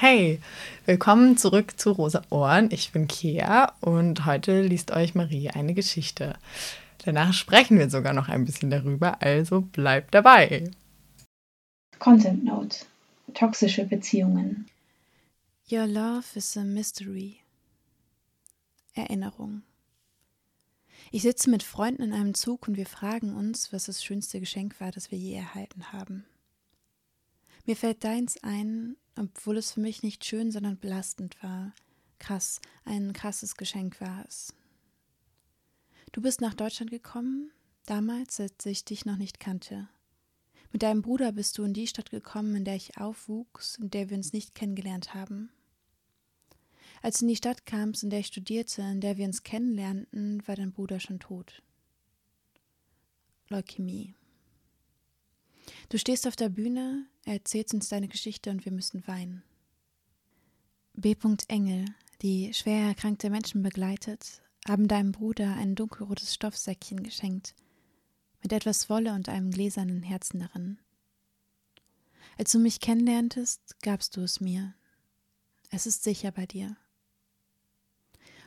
Hey, willkommen zurück zu Rosa Ohren. Ich bin Kea und heute liest euch Marie eine Geschichte. Danach sprechen wir sogar noch ein bisschen darüber, also bleibt dabei. Content Note: Toxische Beziehungen. Your love is a mystery. Erinnerung. Ich sitze mit Freunden in einem Zug und wir fragen uns, was das schönste Geschenk war, das wir je erhalten haben. Mir fällt deins ein, obwohl es für mich nicht schön, sondern belastend war. Krass, ein krasses Geschenk war es. Du bist nach Deutschland gekommen, damals, als ich dich noch nicht kannte. Mit deinem Bruder bist du in die Stadt gekommen, in der ich aufwuchs, in der wir uns nicht kennengelernt haben. Als du in die Stadt kamst, in der ich studierte, in der wir uns kennenlernten, war dein Bruder schon tot. Leukämie. Du stehst auf der Bühne, erzählst uns deine Geschichte und wir müssen weinen. B. Engel, die schwer erkrankte Menschen begleitet, haben deinem Bruder ein dunkelrotes Stoffsäckchen geschenkt, mit etwas Wolle und einem gläsernen Herzen darin. Als du mich kennenlerntest, gabst du es mir. Es ist sicher bei dir.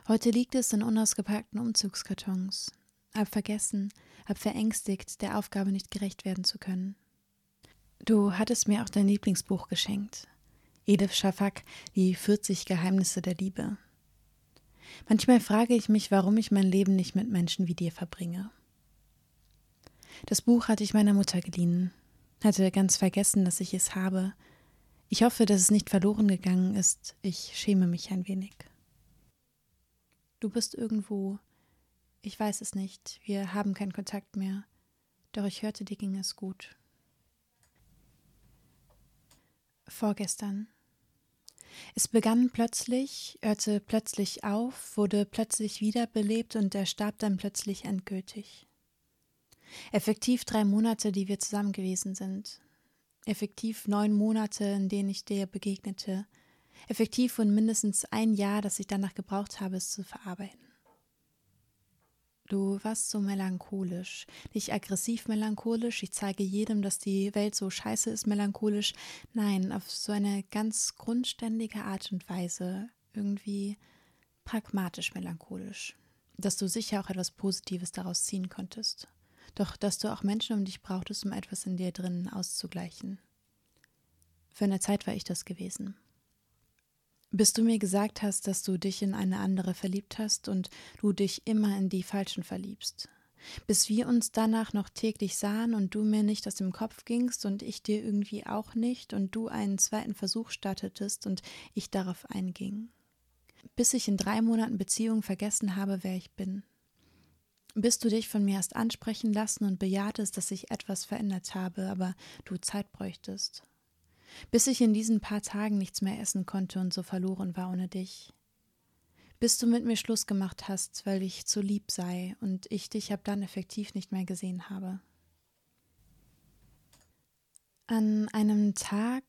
Heute liegt es in unausgepackten Umzugskartons, hab vergessen, hab verängstigt, der Aufgabe nicht gerecht werden zu können. Du hattest mir auch dein Lieblingsbuch geschenkt. Edith Schafak, die 40 Geheimnisse der Liebe. Manchmal frage ich mich, warum ich mein Leben nicht mit Menschen wie dir verbringe. Das Buch hatte ich meiner Mutter geliehen, hatte ganz vergessen, dass ich es habe. Ich hoffe, dass es nicht verloren gegangen ist. Ich schäme mich ein wenig. Du bist irgendwo. Ich weiß es nicht. Wir haben keinen Kontakt mehr. Doch ich hörte, dir ging es gut. Vorgestern. Es begann plötzlich, hörte plötzlich auf, wurde plötzlich wiederbelebt und er starb dann plötzlich endgültig. Effektiv drei Monate, die wir zusammen gewesen sind. Effektiv neun Monate, in denen ich dir begegnete, effektiv und mindestens ein Jahr, das ich danach gebraucht habe, es zu verarbeiten. Du warst so melancholisch, nicht aggressiv melancholisch, ich zeige jedem, dass die Welt so scheiße ist melancholisch, nein, auf so eine ganz grundständige Art und Weise, irgendwie pragmatisch melancholisch, dass du sicher auch etwas Positives daraus ziehen konntest, doch dass du auch Menschen um dich brauchtest, um etwas in dir drinnen auszugleichen. Für eine Zeit war ich das gewesen bis du mir gesagt hast, dass du dich in eine andere verliebt hast und du dich immer in die Falschen verliebst. Bis wir uns danach noch täglich sahen und du mir nicht aus dem Kopf gingst und ich dir irgendwie auch nicht und du einen zweiten Versuch startetest und ich darauf einging. Bis ich in drei Monaten Beziehung vergessen habe, wer ich bin. Bis du dich von mir hast ansprechen lassen und bejahtest, dass ich etwas verändert habe, aber du Zeit bräuchtest bis ich in diesen paar Tagen nichts mehr essen konnte und so verloren war ohne dich. Bis du mit mir Schluss gemacht hast, weil ich zu lieb sei und ich dich ab dann effektiv nicht mehr gesehen habe. An einem Tag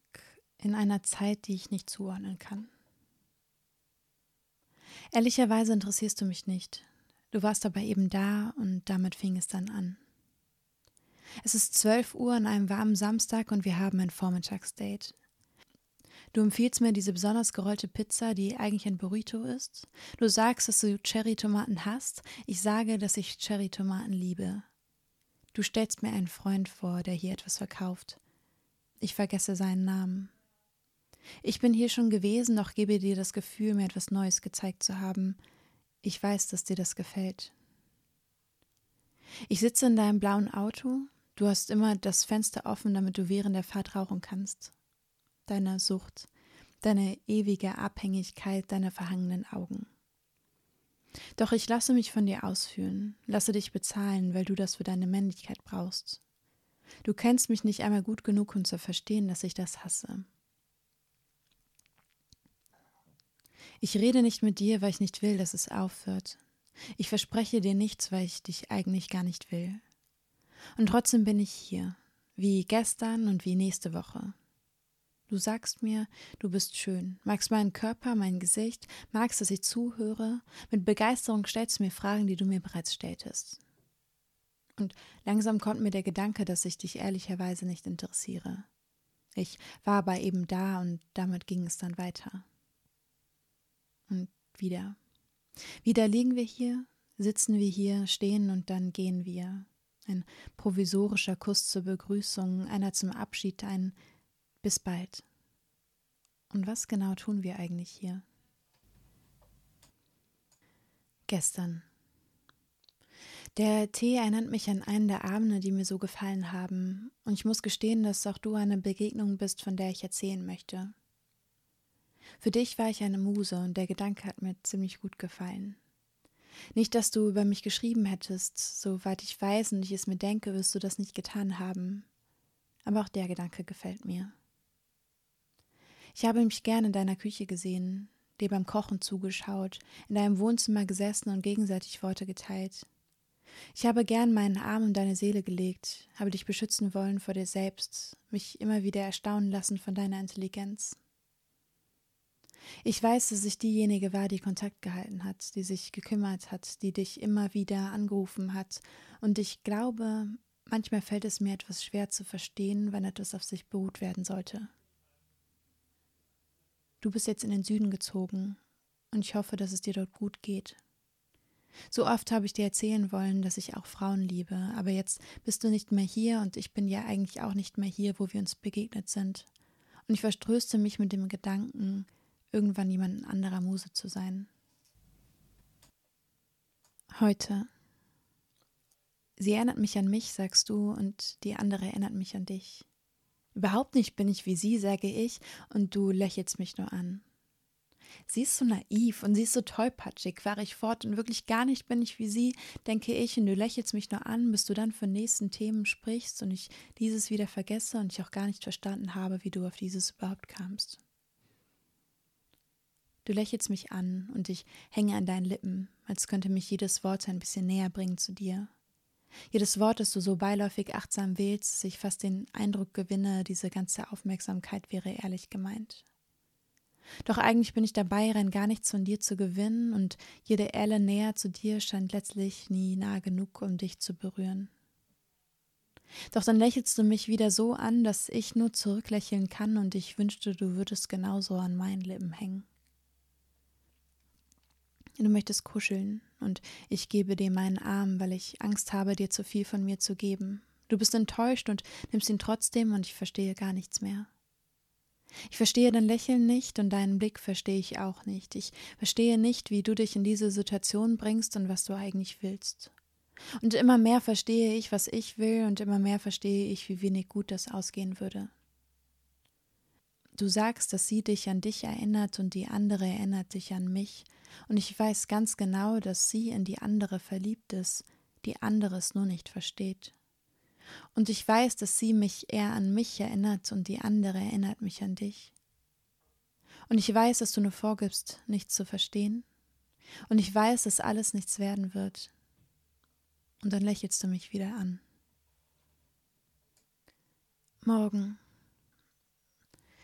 in einer Zeit, die ich nicht zuordnen kann. Ehrlicherweise interessierst du mich nicht. Du warst aber eben da und damit fing es dann an. Es ist 12 Uhr an einem warmen Samstag und wir haben ein Vormittagsdate. Du empfiehlst mir diese besonders gerollte Pizza, die eigentlich ein Burrito ist. Du sagst, dass du Cherry-Tomaten hast. Ich sage, dass ich Cherry-Tomaten liebe. Du stellst mir einen Freund vor, der hier etwas verkauft. Ich vergesse seinen Namen. Ich bin hier schon gewesen, doch gebe dir das Gefühl, mir etwas Neues gezeigt zu haben. Ich weiß, dass dir das gefällt. Ich sitze in deinem blauen Auto, Du hast immer das Fenster offen, damit du während der Fahrt rauchen kannst. Deine Sucht, deine ewige Abhängigkeit, deine verhangenen Augen. Doch ich lasse mich von dir ausführen, lasse dich bezahlen, weil du das für deine Männlichkeit brauchst. Du kennst mich nicht einmal gut genug, um zu verstehen, dass ich das hasse. Ich rede nicht mit dir, weil ich nicht will, dass es aufhört. Ich verspreche dir nichts, weil ich dich eigentlich gar nicht will. Und trotzdem bin ich hier, wie gestern und wie nächste Woche. Du sagst mir, du bist schön, magst meinen Körper, mein Gesicht, magst, dass ich zuhöre, mit Begeisterung stellst du mir Fragen, die du mir bereits stelltest. Und langsam kommt mir der Gedanke, dass ich dich ehrlicherweise nicht interessiere. Ich war aber eben da und damit ging es dann weiter. Und wieder. Wieder liegen wir hier, sitzen wir hier, stehen und dann gehen wir. Ein provisorischer Kuss zur Begrüßung, einer zum Abschied, ein bis bald. Und was genau tun wir eigentlich hier? Gestern. Der Tee erinnert mich an einen der Abende, die mir so gefallen haben, und ich muss gestehen, dass auch du eine Begegnung bist, von der ich erzählen möchte. Für dich war ich eine Muse, und der Gedanke hat mir ziemlich gut gefallen. Nicht, dass du über mich geschrieben hättest, soweit ich weiß und ich es mir denke, wirst du das nicht getan haben. Aber auch der Gedanke gefällt mir. Ich habe mich gern in deiner Küche gesehen, dir beim Kochen zugeschaut, in deinem Wohnzimmer gesessen und gegenseitig Worte geteilt. Ich habe gern meinen Arm um deine Seele gelegt, habe dich beschützen wollen vor dir selbst, mich immer wieder erstaunen lassen von deiner Intelligenz. Ich weiß, dass ich diejenige war, die Kontakt gehalten hat, die sich gekümmert hat, die dich immer wieder angerufen hat, und ich glaube, manchmal fällt es mir etwas schwer zu verstehen, wenn etwas auf sich beruht werden sollte. Du bist jetzt in den Süden gezogen, und ich hoffe, dass es dir dort gut geht. So oft habe ich dir erzählen wollen, dass ich auch Frauen liebe, aber jetzt bist du nicht mehr hier und ich bin ja eigentlich auch nicht mehr hier, wo wir uns begegnet sind. Und ich verströste mich mit dem Gedanken, irgendwann jemand anderer Muse zu sein. Heute. Sie erinnert mich an mich, sagst du, und die andere erinnert mich an dich. Überhaupt nicht bin ich wie sie, sage ich, und du lächelst mich nur an. Sie ist so naiv und sie ist so tollpatschig, fahre ich fort und wirklich gar nicht bin ich wie sie, denke ich, und du lächelst mich nur an, bis du dann von nächsten Themen sprichst und ich dieses wieder vergesse und ich auch gar nicht verstanden habe, wie du auf dieses überhaupt kamst. Du lächelst mich an und ich hänge an deinen Lippen, als könnte mich jedes Wort ein bisschen näher bringen zu dir. Jedes Wort, das du so beiläufig achtsam wählst, dass ich fast den Eindruck gewinne, diese ganze Aufmerksamkeit wäre ehrlich gemeint. Doch eigentlich bin ich dabei, rein gar nichts von dir zu gewinnen, und jede Elle näher zu dir scheint letztlich nie nah genug, um dich zu berühren. Doch dann lächelst du mich wieder so an, dass ich nur zurücklächeln kann, und ich wünschte, du würdest genauso an meinen Lippen hängen. Du möchtest kuscheln, und ich gebe dir meinen Arm, weil ich Angst habe, dir zu viel von mir zu geben. Du bist enttäuscht und nimmst ihn trotzdem, und ich verstehe gar nichts mehr. Ich verstehe dein Lächeln nicht und deinen Blick verstehe ich auch nicht. Ich verstehe nicht, wie du dich in diese Situation bringst und was du eigentlich willst. Und immer mehr verstehe ich, was ich will, und immer mehr verstehe ich, wie wenig gut das ausgehen würde. Du sagst, dass sie dich an dich erinnert und die andere erinnert dich an mich, und ich weiß ganz genau, dass sie in die andere verliebt ist, die andere es nur nicht versteht. Und ich weiß, dass sie mich eher an mich erinnert und die andere erinnert mich an dich. Und ich weiß, dass du nur vorgibst, nichts zu verstehen. Und ich weiß, dass alles nichts werden wird. Und dann lächelst du mich wieder an. Morgen.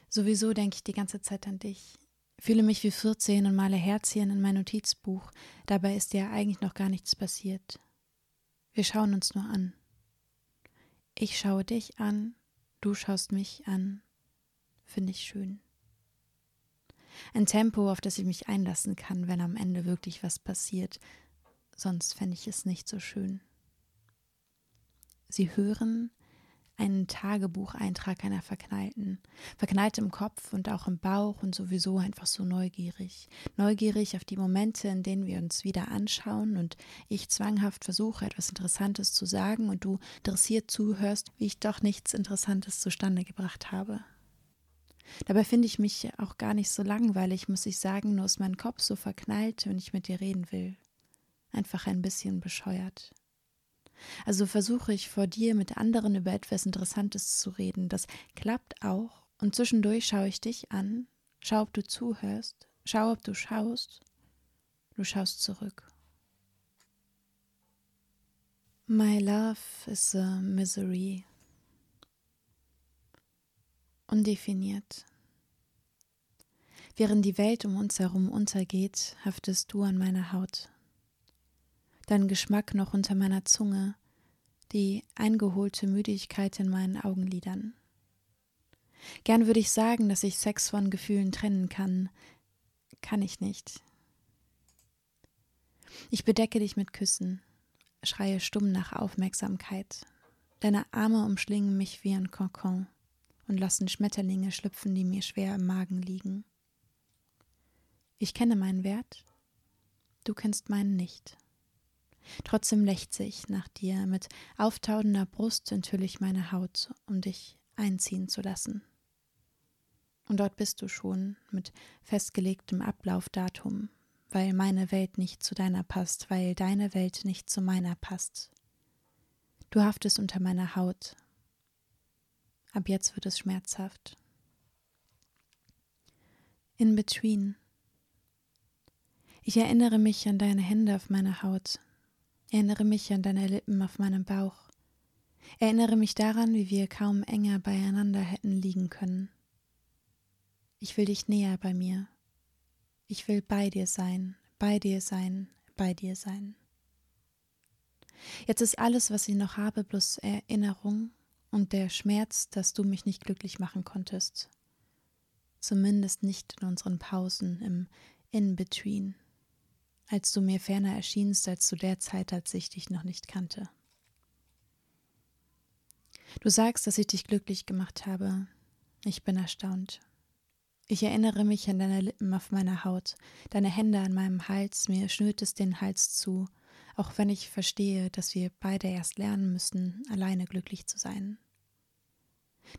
Sowieso denke ich die ganze Zeit an dich. Fühle mich wie 14 und male Herzchen in mein Notizbuch. Dabei ist ja eigentlich noch gar nichts passiert. Wir schauen uns nur an. Ich schaue dich an, du schaust mich an. Finde ich schön. Ein Tempo, auf das ich mich einlassen kann, wenn am Ende wirklich was passiert. Sonst fände ich es nicht so schön. Sie hören, einen Tagebucheintrag einer Verknallten. Verknallt im Kopf und auch im Bauch und sowieso einfach so neugierig. Neugierig auf die Momente, in denen wir uns wieder anschauen und ich zwanghaft versuche, etwas Interessantes zu sagen und du interessiert zuhörst, wie ich doch nichts Interessantes zustande gebracht habe. Dabei finde ich mich auch gar nicht so langweilig, muss ich sagen, nur ist mein Kopf so verknallt, wenn ich mit dir reden will. Einfach ein bisschen bescheuert. Also versuche ich vor dir mit anderen über etwas Interessantes zu reden. Das klappt auch. Und zwischendurch schaue ich dich an, schau, ob du zuhörst, schau, ob du schaust. Du schaust zurück. My love is a misery. Undefiniert. Während die Welt um uns herum untergeht, haftest du an meiner Haut dein Geschmack noch unter meiner Zunge, die eingeholte Müdigkeit in meinen Augenlidern. Gern würde ich sagen, dass ich Sex von Gefühlen trennen kann. Kann ich nicht. Ich bedecke dich mit Küssen, schreie stumm nach Aufmerksamkeit. Deine Arme umschlingen mich wie ein Kokon und lassen Schmetterlinge schlüpfen, die mir schwer im Magen liegen. Ich kenne meinen Wert, du kennst meinen nicht. Trotzdem lechze ich nach dir, mit auftaudender Brust enthülle ich meine Haut, um dich einziehen zu lassen. Und dort bist du schon, mit festgelegtem Ablaufdatum, weil meine Welt nicht zu deiner passt, weil deine Welt nicht zu meiner passt. Du haftest unter meiner Haut. Ab jetzt wird es schmerzhaft. In between. Ich erinnere mich an deine Hände auf meiner Haut, erinnere mich an deine Lippen auf meinem Bauch, erinnere mich daran, wie wir kaum enger beieinander hätten liegen können. Ich will dich näher bei mir. Ich will bei dir sein, bei dir sein, bei dir sein. Jetzt ist alles, was ich noch habe, bloß Erinnerung und der Schmerz, dass du mich nicht glücklich machen konntest. Zumindest nicht in unseren Pausen im In-Between, als du mir ferner erschienst als zu der Zeit, als ich dich noch nicht kannte. Du sagst, dass ich dich glücklich gemacht habe. Ich bin erstaunt. Ich erinnere mich an deine Lippen auf meiner Haut, deine Hände an meinem Hals, mir schnürt es den Hals zu, auch wenn ich verstehe, dass wir beide erst lernen müssen, alleine glücklich zu sein.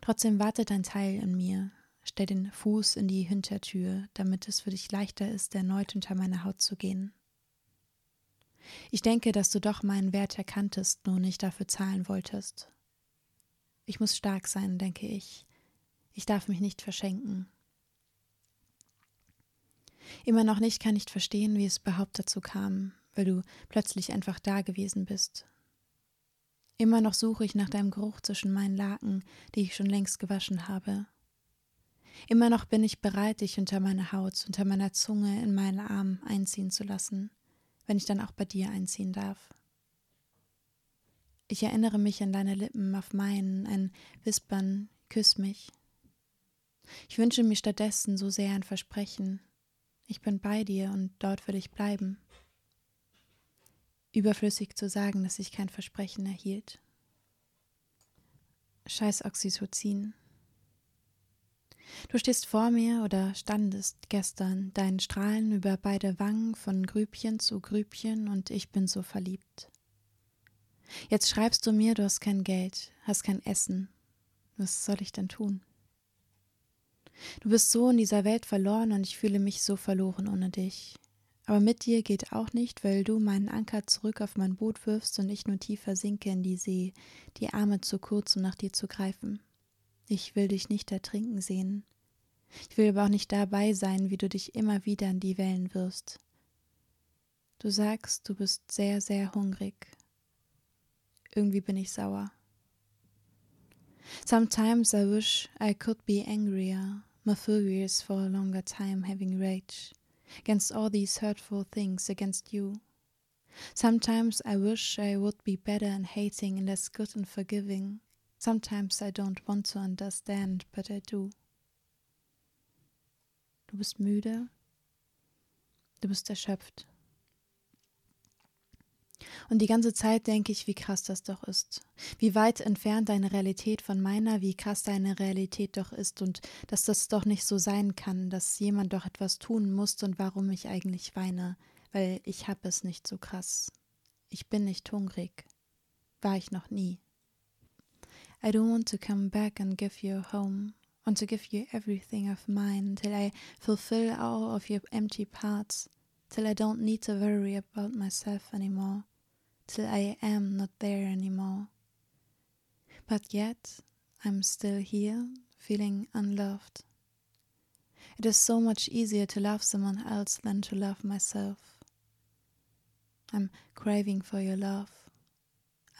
Trotzdem wartet ein Teil in mir, stell den Fuß in die Hintertür, damit es für dich leichter ist, erneut unter meine Haut zu gehen. Ich denke, dass du doch meinen Wert erkanntest, nur nicht dafür zahlen wolltest. Ich muss stark sein, denke ich. Ich darf mich nicht verschenken. Immer noch nicht kann ich verstehen, wie es überhaupt dazu kam, weil du plötzlich einfach da gewesen bist. Immer noch suche ich nach deinem Geruch zwischen meinen Laken, die ich schon längst gewaschen habe. Immer noch bin ich bereit, dich unter meine Haut, unter meiner Zunge in meinen Arm einziehen zu lassen, wenn ich dann auch bei dir einziehen darf. Ich erinnere mich an deine Lippen auf meinen, ein Wispern, küss mich. Ich wünsche mir stattdessen so sehr ein Versprechen, ich bin bei dir und dort will ich bleiben. Überflüssig zu sagen, dass ich kein Versprechen erhielt. Scheiß Oxytocin. Du stehst vor mir oder standest gestern, deinen Strahlen über beide Wangen von Grübchen zu Grübchen und ich bin so verliebt. Jetzt schreibst du mir, du hast kein Geld, hast kein Essen. Was soll ich denn tun? Du bist so in dieser Welt verloren und ich fühle mich so verloren ohne dich. Aber mit dir geht auch nicht, weil du meinen Anker zurück auf mein Boot wirfst und ich nur tiefer sinke in die See, die Arme zu kurz, um nach dir zu greifen. Ich will dich nicht ertrinken sehen. Ich will aber auch nicht dabei sein, wie du dich immer wieder in die Wellen wirfst. Du sagst, du bist sehr, sehr hungrig. Irgendwie bin ich sauer. Sometimes I wish I could be angrier, more furious for a longer time, having rage against all these hurtful things against you. Sometimes I wish I would be better in hating and less good in forgiving. Sometimes I don't want to understand, but I do. Du bist müde. Du bist erschöpft. Und die ganze Zeit denke ich, wie krass das doch ist. Wie weit entfernt deine Realität von meiner, wie krass deine Realität doch ist und dass das doch nicht so sein kann, dass jemand doch etwas tun muss und warum ich eigentlich weine, weil ich hab es nicht so krass. Ich bin nicht hungrig. War ich noch nie. I don't want to come back and give you a home. Want to give you everything of mine till I fulfill all of your empty parts, till I don't need to worry about myself anymore till I am not there anymore. But yet, I'm still here, feeling unloved. It is so much easier to love someone else than to love myself. I'm craving for your love.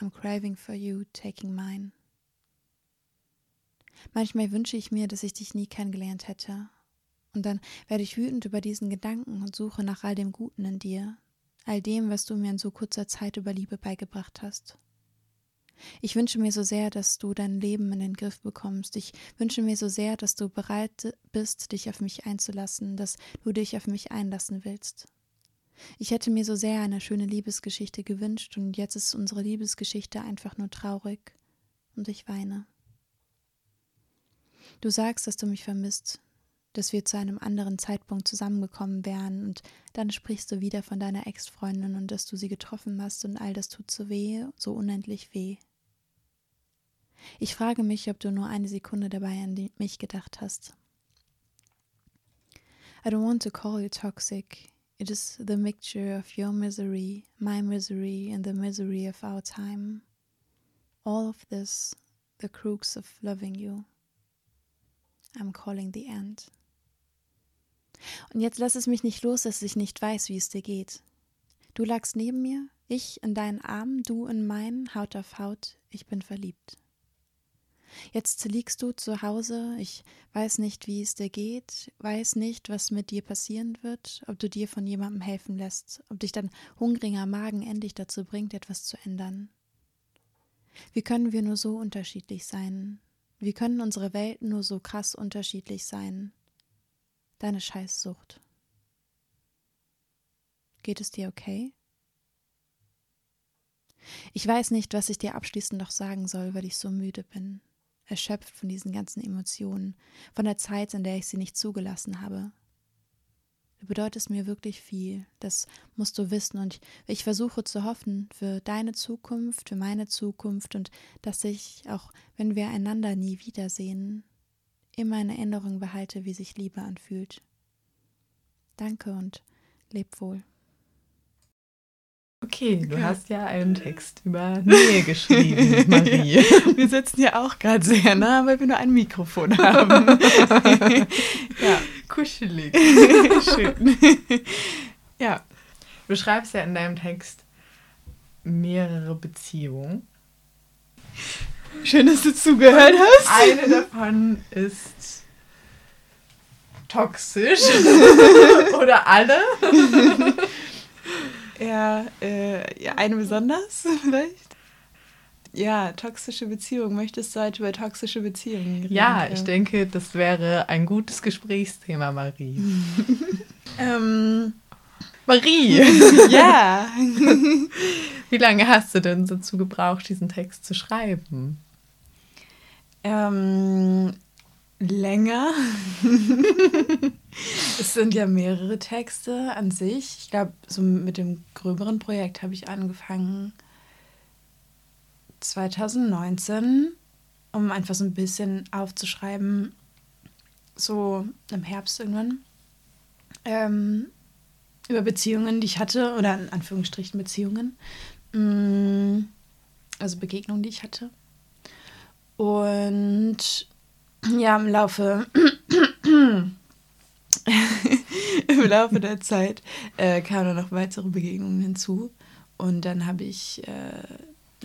I'm craving for you taking mine. Manchmal wünsche ich mir, dass ich dich nie kennengelernt hätte. Und dann werde ich wütend über diesen Gedanken und suche nach all dem Guten in dir, all dem, was du mir in so kurzer Zeit über Liebe beigebracht hast. Ich wünsche mir so sehr, dass du dein Leben in den Griff bekommst. Ich wünsche mir so sehr, dass du bereit bist, dich auf mich einzulassen, dass du dich auf mich einlassen willst. Ich hätte mir so sehr eine schöne Liebesgeschichte gewünscht und jetzt ist unsere Liebesgeschichte einfach nur traurig und ich weine. Du sagst, dass du mich vermisst, dass wir zu einem anderen Zeitpunkt zusammengekommen wären und dann sprichst du wieder von deiner Ex-Freundin und dass du sie getroffen hast und all das tut so weh, so unendlich weh. Ich frage mich, ob du nur eine Sekunde dabei an mich gedacht hast. I don't want to call you toxic. It is the mixture of your misery, my misery, and the misery of our time. All of this, the crux of loving you. I'm calling the end. Und jetzt lass es mich nicht los, dass ich nicht weiß, wie es dir geht. Du lagst neben mir, ich in deinen Armen, du in meinen, Haut auf Haut, ich bin verliebt. Jetzt liegst du zu Hause, ich weiß nicht, wie es dir geht, weiß nicht, was mit dir passieren wird, ob du dir von jemandem helfen lässt, ob dich dein hungriger Magen endlich dazu bringt, etwas zu ändern. Wie können wir nur so unterschiedlich sein? Wie können unsere Welten nur so krass unterschiedlich sein? Deine Scheißsucht. Geht es dir okay? Ich weiß nicht, was ich dir abschließend noch sagen soll, weil ich so müde bin erschöpft von diesen ganzen Emotionen, von der Zeit, in der ich sie nicht zugelassen habe. Du bedeutest mir wirklich viel, das musst du wissen, und ich, ich versuche zu hoffen für deine Zukunft, für meine Zukunft und dass ich, auch wenn wir einander nie wiedersehen, immer in Erinnerung behalte, wie sich Liebe anfühlt. Danke und leb wohl. Okay, du hast ja einen Text über Nähe geschrieben, Marie. Wir sitzen ja auch gerade sehr nah, weil wir nur ein Mikrofon haben. ja, kuschelig. Schön. Ja, du schreibst ja in deinem Text mehrere Beziehungen. Schön, dass du zugehört hast. Eine davon ist toxisch. Oder alle. Ja, äh, ja, eine besonders vielleicht. Ja, toxische Beziehungen. Möchtest du heute über toxische Beziehungen reden? Ja, ich denke, das wäre ein gutes Gesprächsthema, Marie. ähm, Marie! ja! Wie lange hast du denn dazu gebraucht, diesen Text zu schreiben? Ähm, länger. es sind ja mehrere Texte an sich. Ich glaube, so mit dem gröberen Projekt habe ich angefangen 2019, um einfach so ein bisschen aufzuschreiben, so im Herbst irgendwann, ähm, über Beziehungen, die ich hatte, oder in Anführungsstrichen Beziehungen, mm, also Begegnungen, die ich hatte. Und ja, im Laufe, im Laufe der Zeit äh, kamen noch weitere Begegnungen hinzu. Und dann habe ich äh,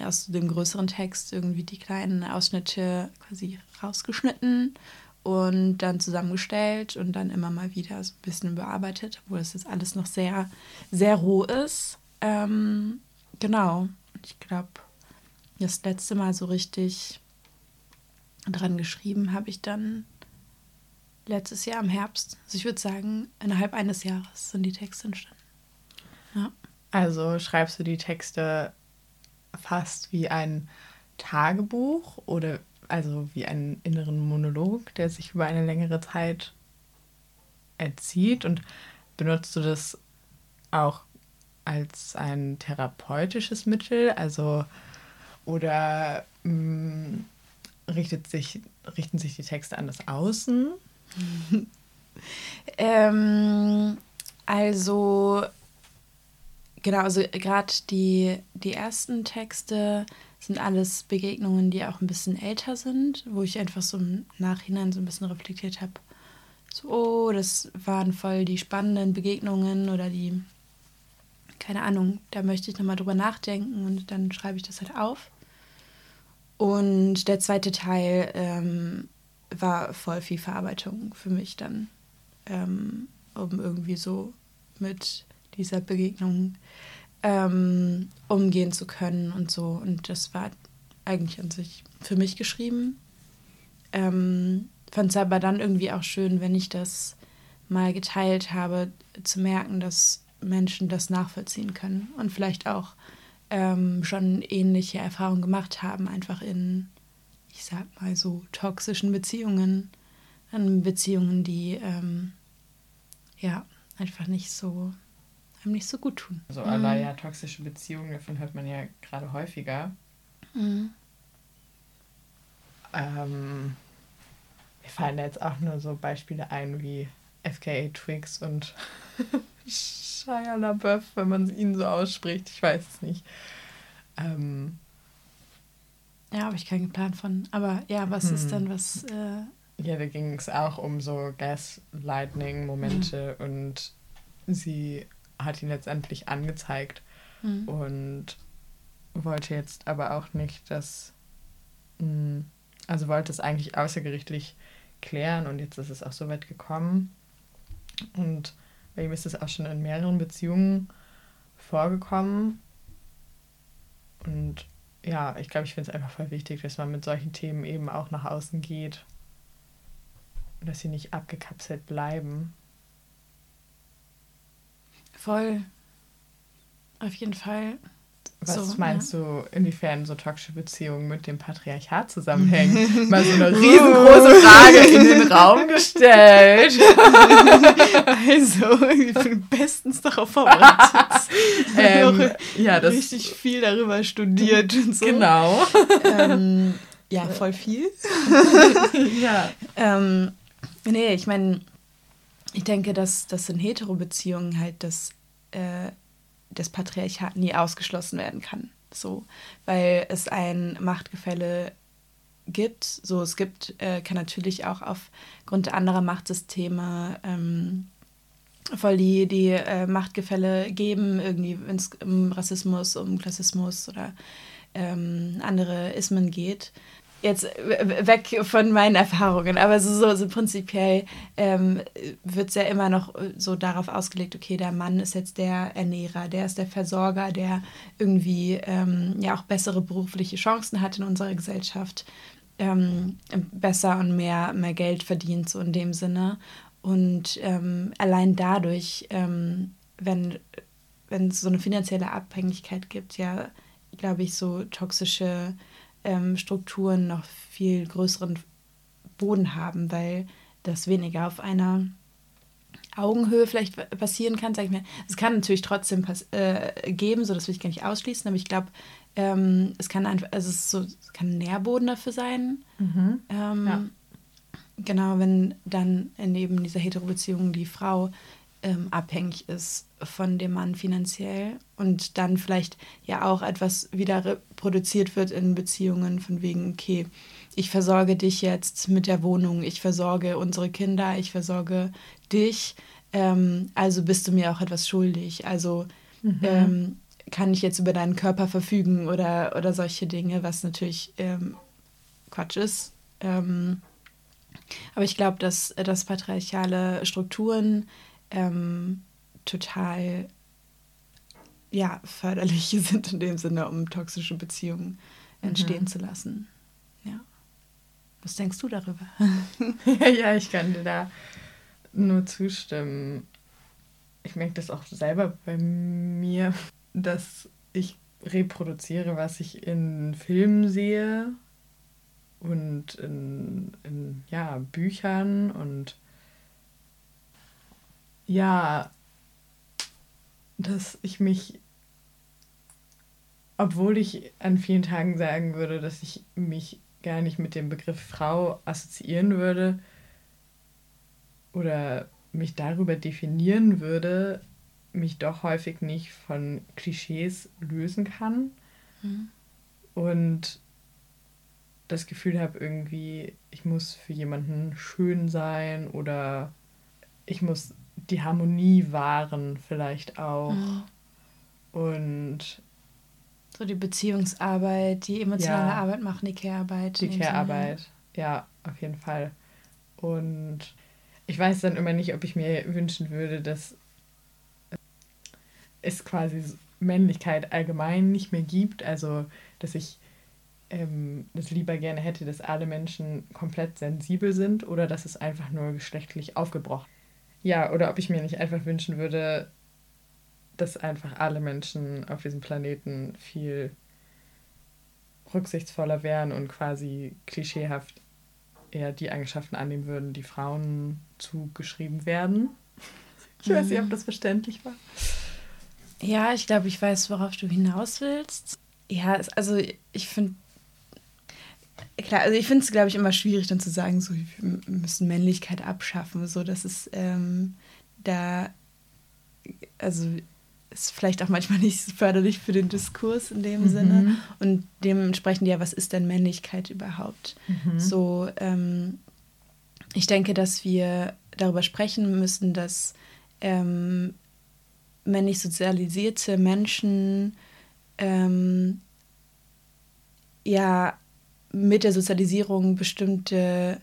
aus dem größeren Text irgendwie die kleinen Ausschnitte quasi rausgeschnitten und dann zusammengestellt und dann immer mal wieder so ein bisschen bearbeitet, obwohl das jetzt alles noch sehr, sehr roh ist. Ähm, genau. Ich glaube, das letzte Mal so richtig dran geschrieben habe ich dann letztes Jahr im Herbst. Also ich würde sagen, innerhalb eines Jahres sind die Texte entstanden. Ja. Also schreibst du die Texte fast wie ein Tagebuch oder also wie einen inneren Monolog, der sich über eine längere Zeit erzieht und benutzt du das auch als ein therapeutisches Mittel, also oder mh, mm, richtet sich, richten sich die Texte an das Außen? ähm, also, genau, also gerade die, die ersten Texte sind alles Begegnungen, die auch ein bisschen älter sind, wo ich einfach so im Nachhinein so ein bisschen reflektiert habe. So, oh, das waren voll die spannenden Begegnungen oder die, keine Ahnung, da möchte ich nochmal drüber nachdenken und dann schreibe ich das halt auf. Und der zweite Teil ähm, war voll viel Verarbeitung für mich dann, ähm, um irgendwie so mit dieser Begegnung ähm, umgehen zu können und so. Und das war eigentlich an sich für mich geschrieben. Ähm, Fand es aber dann irgendwie auch schön, wenn ich das mal geteilt habe, zu merken, dass Menschen das nachvollziehen können und vielleicht auch ähm, schon ähnliche Erfahrungen gemacht haben, einfach in, ich sag mal so, toxischen Beziehungen, an Beziehungen, die ähm, ja einfach nicht so einem nicht so gut tun. Also mhm. ja toxische Beziehungen, davon hört man ja gerade häufiger. Mhm. Ähm, mir fallen da jetzt auch nur so Beispiele ein wie FKA Twigs und Shia LaBeouf, wenn man ihn so ausspricht. Ich weiß es nicht. Ähm, ja, habe ich keinen Plan von. Aber ja, was hm. ist dann was? Äh ja, da ging es auch um so Gaslightning-Momente mhm. und sie hat ihn letztendlich angezeigt mhm. und wollte jetzt aber auch nicht, dass. Mh, also wollte es eigentlich außergerichtlich klären und jetzt ist es auch so weit gekommen. Und bei ihm ist es auch schon in mehreren Beziehungen vorgekommen. Und ja, ich glaube, ich finde es einfach voll wichtig, dass man mit solchen Themen eben auch nach außen geht. Und dass sie nicht abgekapselt bleiben. Voll. Auf jeden Fall. Was so, meinst ja. du, inwiefern so toxische Beziehungen mit dem Patriarchat zusammenhängen? Mal so eine riesengroße Frage in den Raum gestellt. also, ich bin bestens darauf vorbereitet. ähm, ja, das richtig viel darüber studiert und so. Genau. Ähm, ja, voll viel. ja. Ähm, nee, ich meine, ich denke, dass das in Hetero-Beziehungen halt das äh, das Patriarchat nie ausgeschlossen werden kann. So, weil es ein Machtgefälle gibt. So, es gibt, äh, kann natürlich auch aufgrund anderer Machtsysteme ähm, voll die, die äh, Machtgefälle geben, irgendwie, wenn es um Rassismus, um Klassismus oder ähm, andere Ismen geht jetzt weg von meinen Erfahrungen, aber so, so, so prinzipiell ähm, wird es ja immer noch so darauf ausgelegt, okay, der Mann ist jetzt der Ernährer, der ist der Versorger, der irgendwie ähm, ja auch bessere berufliche Chancen hat in unserer Gesellschaft, ähm, besser und mehr, mehr Geld verdient, so in dem Sinne. Und ähm, allein dadurch, ähm, wenn wenn es so eine finanzielle Abhängigkeit gibt, ja, glaube ich, so toxische ähm, Strukturen noch viel größeren Boden haben, weil das weniger auf einer Augenhöhe vielleicht passieren kann, sage ich mir. Es kann natürlich trotzdem äh, geben, so das will ich gar nicht ausschließen, aber ich glaube, ähm, es kann einfach, also es, so, es kann ein Nährboden dafür sein. Mhm. Ähm, ja. Genau, wenn dann in eben dieser Hetero-Beziehung die Frau ähm, abhängig ist von dem Mann finanziell und dann vielleicht ja auch etwas wieder reproduziert wird in Beziehungen von wegen, okay, ich versorge dich jetzt mit der Wohnung, ich versorge unsere Kinder, ich versorge dich, ähm, also bist du mir auch etwas schuldig. Also mhm. ähm, kann ich jetzt über deinen Körper verfügen oder, oder solche Dinge, was natürlich ähm, Quatsch ist. Ähm, aber ich glaube, dass, dass patriarchale Strukturen ähm, total ja, förderlich sind in dem Sinne, um toxische Beziehungen entstehen mhm. zu lassen. Ja. Was denkst du darüber? ja, ich kann dir da nur zustimmen. Ich merke das auch selber bei mir, dass ich reproduziere, was ich in Filmen sehe und in, in ja, Büchern und ja, dass ich mich, obwohl ich an vielen Tagen sagen würde, dass ich mich gar nicht mit dem Begriff Frau assoziieren würde oder mich darüber definieren würde, mich doch häufig nicht von Klischees lösen kann mhm. und das Gefühl habe, irgendwie, ich muss für jemanden schön sein oder ich muss die Harmonie wahren vielleicht auch. Mhm. Und so die Beziehungsarbeit, die emotionale ja, Arbeit machen, die Care-Arbeit. Die Care-Arbeit, ja, auf jeden Fall. Und ich weiß dann immer nicht, ob ich mir wünschen würde, dass es quasi Männlichkeit allgemein nicht mehr gibt. Also, dass ich ähm, das lieber gerne hätte, dass alle Menschen komplett sensibel sind oder dass es einfach nur geschlechtlich aufgebrochen. Ja, oder ob ich mir nicht einfach wünschen würde, dass einfach alle Menschen auf diesem Planeten viel rücksichtsvoller wären und quasi klischeehaft eher die Eigenschaften annehmen würden, die Frauen zugeschrieben werden. Ich weiß nicht, ob das verständlich war. Ja, ich glaube, ich weiß, worauf du hinaus willst. Ja, also ich finde, klar, also ich finde es, glaube ich, immer schwierig dann zu sagen, so, wir müssen Männlichkeit abschaffen. So, das ist ähm, da, also ist vielleicht auch manchmal nicht förderlich für den Diskurs in dem mhm. Sinne. Und dementsprechend, ja, was ist denn Männlichkeit überhaupt? Mhm. So, ähm, ich denke, dass wir darüber sprechen müssen, dass ähm, männlich sozialisierte Menschen ähm, ja mit der Sozialisierung bestimmte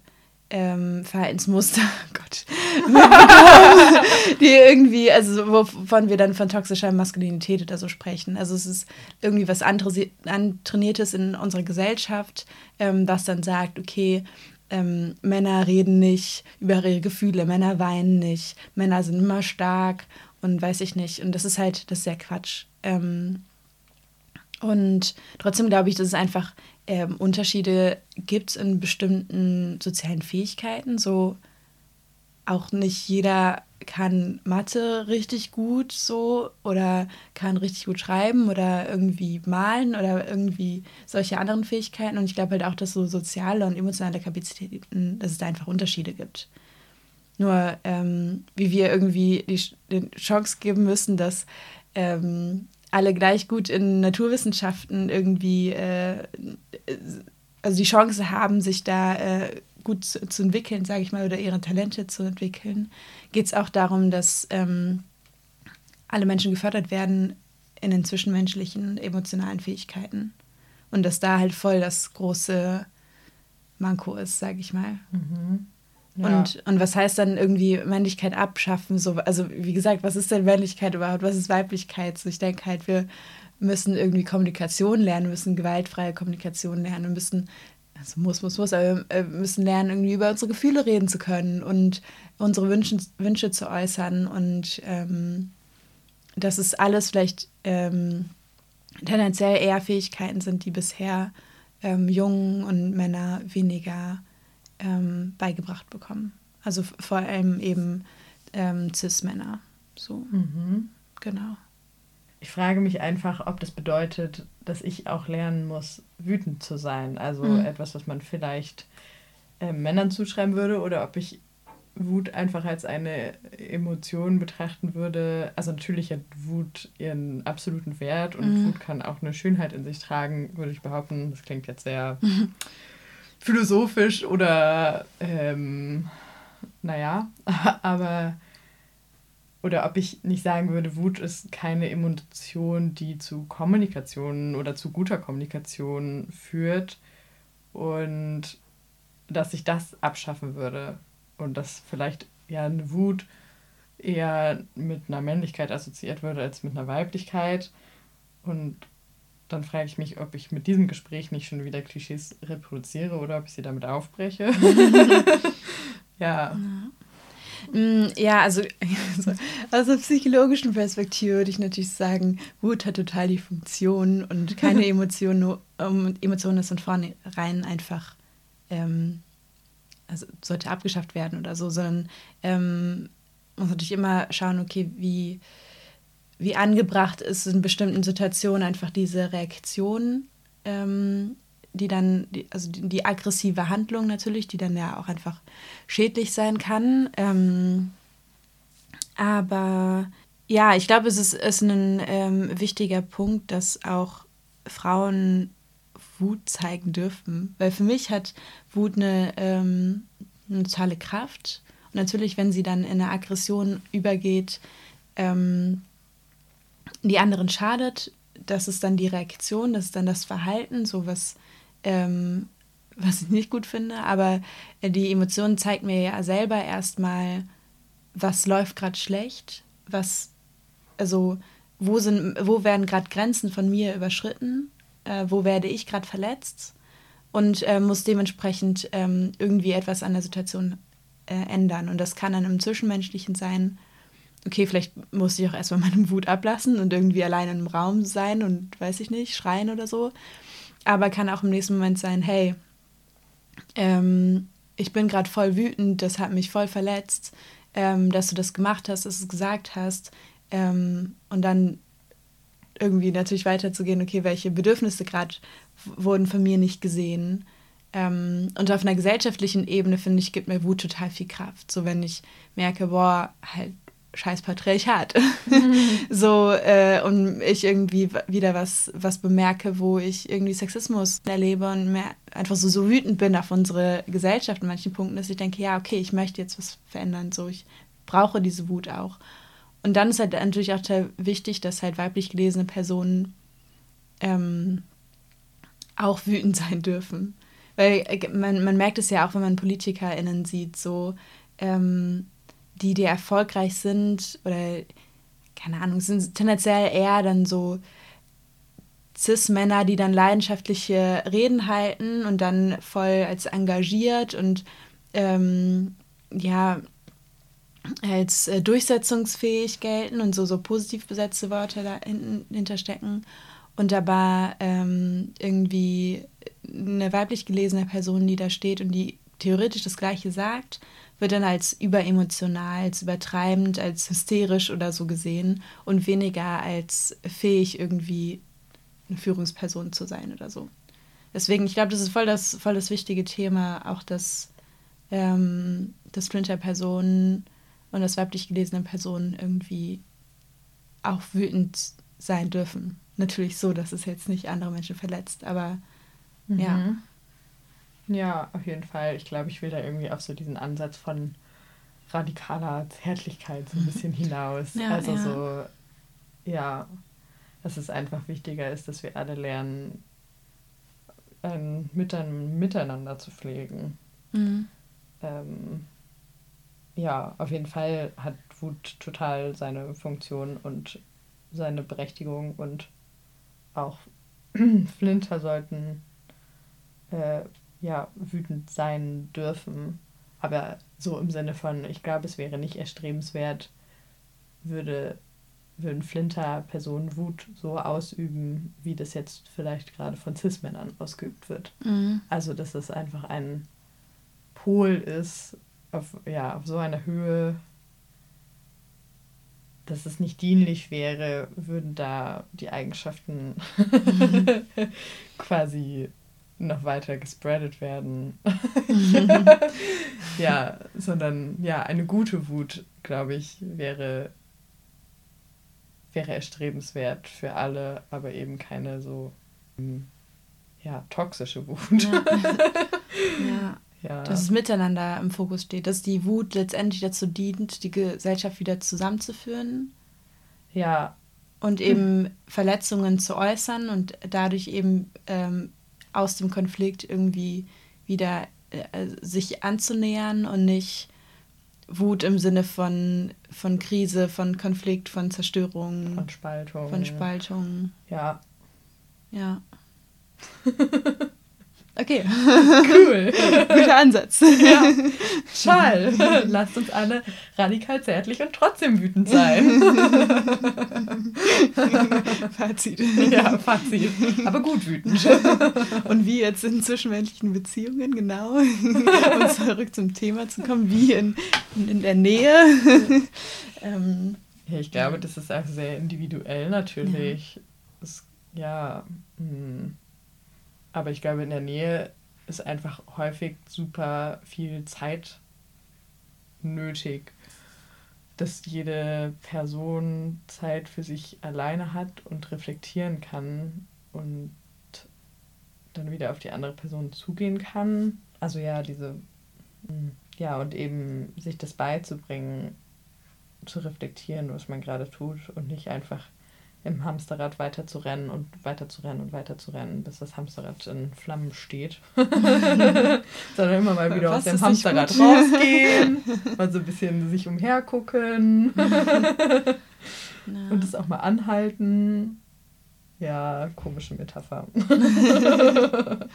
ähm, Verhaltensmuster, oh Gott, die irgendwie, also wovon wir dann von toxischer Maskulinität oder so sprechen. Also es ist irgendwie was antrainiertes in unserer Gesellschaft, ähm, was dann sagt, okay, ähm, Männer reden nicht über ihre Gefühle, Männer weinen nicht, Männer sind immer stark und weiß ich nicht. Und das ist halt, das ist sehr Quatsch. Ähm, und trotzdem glaube ich, dass es einfach ähm, Unterschiede gibt in bestimmten sozialen Fähigkeiten. So auch nicht jeder kann Mathe richtig gut so oder kann richtig gut schreiben oder irgendwie malen oder irgendwie solche anderen Fähigkeiten. Und ich glaube halt auch, dass so soziale und emotionale Kapazitäten, dass es da einfach Unterschiede gibt. Nur ähm, wie wir irgendwie die, die Chance geben müssen, dass ähm, alle gleich gut in Naturwissenschaften irgendwie, äh, also die Chance haben, sich da äh, gut zu, zu entwickeln, sage ich mal, oder ihre Talente zu entwickeln, geht es auch darum, dass ähm, alle Menschen gefördert werden in den zwischenmenschlichen, emotionalen Fähigkeiten. Und dass da halt voll das große Manko ist, sage ich mal. Mhm. Ja. Und, und was heißt dann irgendwie Männlichkeit abschaffen? So, also wie gesagt, was ist denn Männlichkeit überhaupt? Was ist Weiblichkeit? So, ich denke halt, wir müssen irgendwie Kommunikation lernen, müssen gewaltfreie Kommunikation lernen, müssen, also muss, muss, muss, aber wir müssen lernen, irgendwie über unsere Gefühle reden zu können und unsere Wünsche, Wünsche zu äußern. Und ähm, dass es alles vielleicht ähm, tendenziell eher Fähigkeiten sind, die bisher ähm, Jungen und Männer weniger ähm, beigebracht bekommen. Also vor allem eben ähm, Cis-Männer. So. Mhm. Genau. Ich frage mich einfach, ob das bedeutet, dass ich auch lernen muss, wütend zu sein. Also mhm. etwas, was man vielleicht äh, Männern zuschreiben würde, oder ob ich Wut einfach als eine Emotion betrachten würde. Also natürlich hat Wut ihren absoluten Wert und mhm. Wut kann auch eine Schönheit in sich tragen, würde ich behaupten. Das klingt jetzt sehr philosophisch oder ähm, naja, aber oder ob ich nicht sagen würde, Wut ist keine Emotion, die zu Kommunikation oder zu guter Kommunikation führt. Und dass ich das abschaffen würde und dass vielleicht ja eine Wut eher mit einer Männlichkeit assoziiert würde als mit einer Weiblichkeit. Und dann frage ich mich, ob ich mit diesem Gespräch nicht schon wieder Klischees reproduziere oder ob ich sie damit aufbreche. ja. Mm, ja, also aus der psychologischen Perspektive würde ich natürlich sagen, Wut hat total die Funktion und keine Emotion, nur um, Emotion ist von vornherein einfach, ähm, also sollte abgeschafft werden oder so, sondern ähm, muss natürlich immer schauen, okay, wie wie angebracht ist in bestimmten Situationen einfach diese Reaktion, ähm, die dann, die, also die, die, aggressive Handlung natürlich, die dann ja auch einfach schädlich sein kann. Ähm, aber ja, ich glaube, es ist, ist ein ähm, wichtiger Punkt, dass auch Frauen Wut zeigen dürfen. Weil für mich hat Wut eine, ähm, eine totale Kraft. Und natürlich, wenn sie dann in eine Aggression übergeht, ähm, die anderen schadet, das ist dann die Reaktion, das ist dann das Verhalten, so was, ähm, was ich nicht gut finde. Aber die Emotion zeigt mir ja selber erstmal, was läuft gerade schlecht, was, also wo sind, wo werden gerade Grenzen von mir überschritten äh, wo werde ich gerade verletzt und äh, muss dementsprechend ähm, irgendwie etwas an der Situation äh, ändern. Und das kann dann im Zwischenmenschlichen sein, okay, vielleicht muss ich auch erstmal meine Wut ablassen und irgendwie allein im Raum sein und weiß ich nicht, schreien oder so. Aber kann auch im nächsten Moment sein, hey, ähm, ich bin gerade voll wütend, das hat mich voll verletzt, ähm, dass du das gemacht hast, dass du es gesagt hast. Ähm, und dann irgendwie natürlich weiterzugehen, okay, welche Bedürfnisse gerade wurden von mir nicht gesehen. Ähm, und auf einer gesellschaftlichen Ebene, finde ich, gibt mir Wut total viel Kraft. So, wenn ich merke, boah, halt scheiß Patriarchat. Mhm. so, äh, und ich irgendwie wieder was, was bemerke, wo ich irgendwie Sexismus erlebe und mehr einfach so, so wütend bin auf unsere Gesellschaft in manchen Punkten, dass ich denke, ja, okay, ich möchte jetzt was verändern. So, ich brauche diese Wut auch. Und dann ist halt natürlich auch wichtig, dass halt weiblich gelesene Personen ähm, auch wütend sein dürfen. Weil äh, man, man merkt es ja auch, wenn man PolitikerInnen sieht, so, ähm, die, die erfolgreich sind oder, keine Ahnung, sind tendenziell eher dann so Cis-Männer, die dann leidenschaftliche Reden halten und dann voll als engagiert und ähm, ja, als äh, durchsetzungsfähig gelten und so, so positiv besetzte Worte da hinten stecken. Und dabei ähm, irgendwie eine weiblich gelesene Person, die da steht und die theoretisch das Gleiche sagt, wird dann als überemotional, als übertreibend, als hysterisch oder so gesehen und weniger als fähig, irgendwie eine Führungsperson zu sein oder so. Deswegen, ich glaube, das ist voll das, voll das wichtige Thema, auch dass, ähm, dass Flinter-Personen und dass weiblich gelesene Personen irgendwie auch wütend sein dürfen. Natürlich so, dass es jetzt nicht andere Menschen verletzt, aber mhm. ja. Ja, auf jeden Fall. Ich glaube, ich will da irgendwie auf so diesen Ansatz von radikaler Zärtlichkeit so ein bisschen hinaus. ja, also ja. so, ja, dass es einfach wichtiger ist, dass wir alle lernen, ein Miteinander zu pflegen. Mhm. Ähm, ja, auf jeden Fall hat Wut total seine Funktion und seine Berechtigung und auch Flinter sollten äh, ja wütend sein dürfen. Aber so im Sinne von, ich glaube, es wäre nicht erstrebenswert, würde, würden Flinter-Personen Wut so ausüben, wie das jetzt vielleicht gerade von Cis-Männern ausgeübt wird. Mhm. Also, dass es einfach ein Pol ist, auf, ja, auf so einer Höhe, dass es nicht dienlich wäre, würden da die Eigenschaften quasi noch weiter gespreadet werden. ja, sondern ja, eine gute Wut, glaube ich, wäre, wäre erstrebenswert für alle, aber eben keine so ja, toxische Wut. Ja. ja. Ja. Dass es miteinander im Fokus steht, dass die Wut letztendlich dazu dient, die Gesellschaft wieder zusammenzuführen. Ja. Und eben hm. Verletzungen zu äußern und dadurch eben ähm, aus dem Konflikt irgendwie wieder äh, sich anzunähern und nicht Wut im Sinne von, von Krise, von Konflikt, von Zerstörung. Von Spaltung. Von Spaltung. Ja. Ja. Okay. Cool. Guter Ansatz. Ja. Toll. Lasst uns alle radikal zärtlich und trotzdem wütend sein. Fazit. Ja, Fazit. Aber gut wütend. Und wie jetzt in zwischenmenschlichen Beziehungen, genau. Um zurück zum Thema zu kommen, wie in, in der Nähe. Ähm, ja, ich glaube, das ist auch sehr individuell natürlich. Ja. Das, ja. Hm aber ich glaube, in der Nähe ist einfach häufig super viel Zeit nötig, dass jede Person Zeit für sich alleine hat und reflektieren kann und dann wieder auf die andere Person zugehen kann. Also ja, diese, hm, ja, und eben sich das beizubringen, zu reflektieren, was man gerade tut und nicht einfach im Hamsterrad weiter zu rennen und weiter zu rennen und weiter zu rennen, bis das Hamsterrad in Flammen steht. Sondern immer mal wieder Was aus dem Hamsterrad rausgehen, mal so ein bisschen sich umhergucken und es auch mal anhalten. Ja, komische Metapher.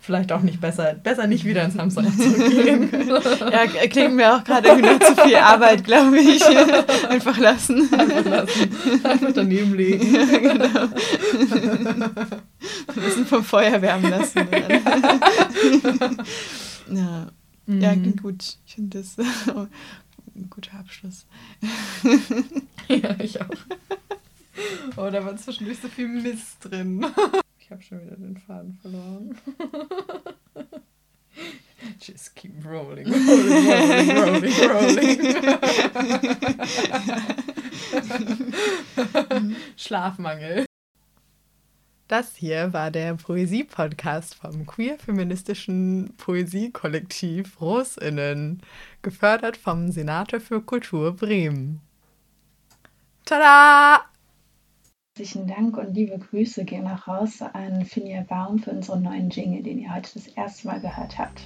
Vielleicht auch nicht besser, besser nicht wieder ins Hamsterrad zurückgehen. ja, klingt mir auch gerade irgendwie noch zu viel Arbeit, glaube ich. Einfach lassen. Einfach lassen. Einfach daneben legen. Ja, genau. Ein bisschen vom Feuer wärmen lassen. ja. Mhm. ja, klingt gut. Ich finde das ein guter Abschluss. ja, ich auch. Oh, da war zwischendurch so viel Mist drin. Ich habe schon wieder den Faden verloren. Just keep rolling, rolling, rolling, rolling, rolling. Schlafmangel. Das hier war der Poesie-Podcast vom queer-feministischen Poesiekollektiv RosInnen, gefördert vom Senator für Kultur Bremen. Tada! Herzlichen Dank und liebe Grüße gehen auch raus an Finja Baum für unseren neuen Jingle, den ihr heute das erste Mal gehört habt.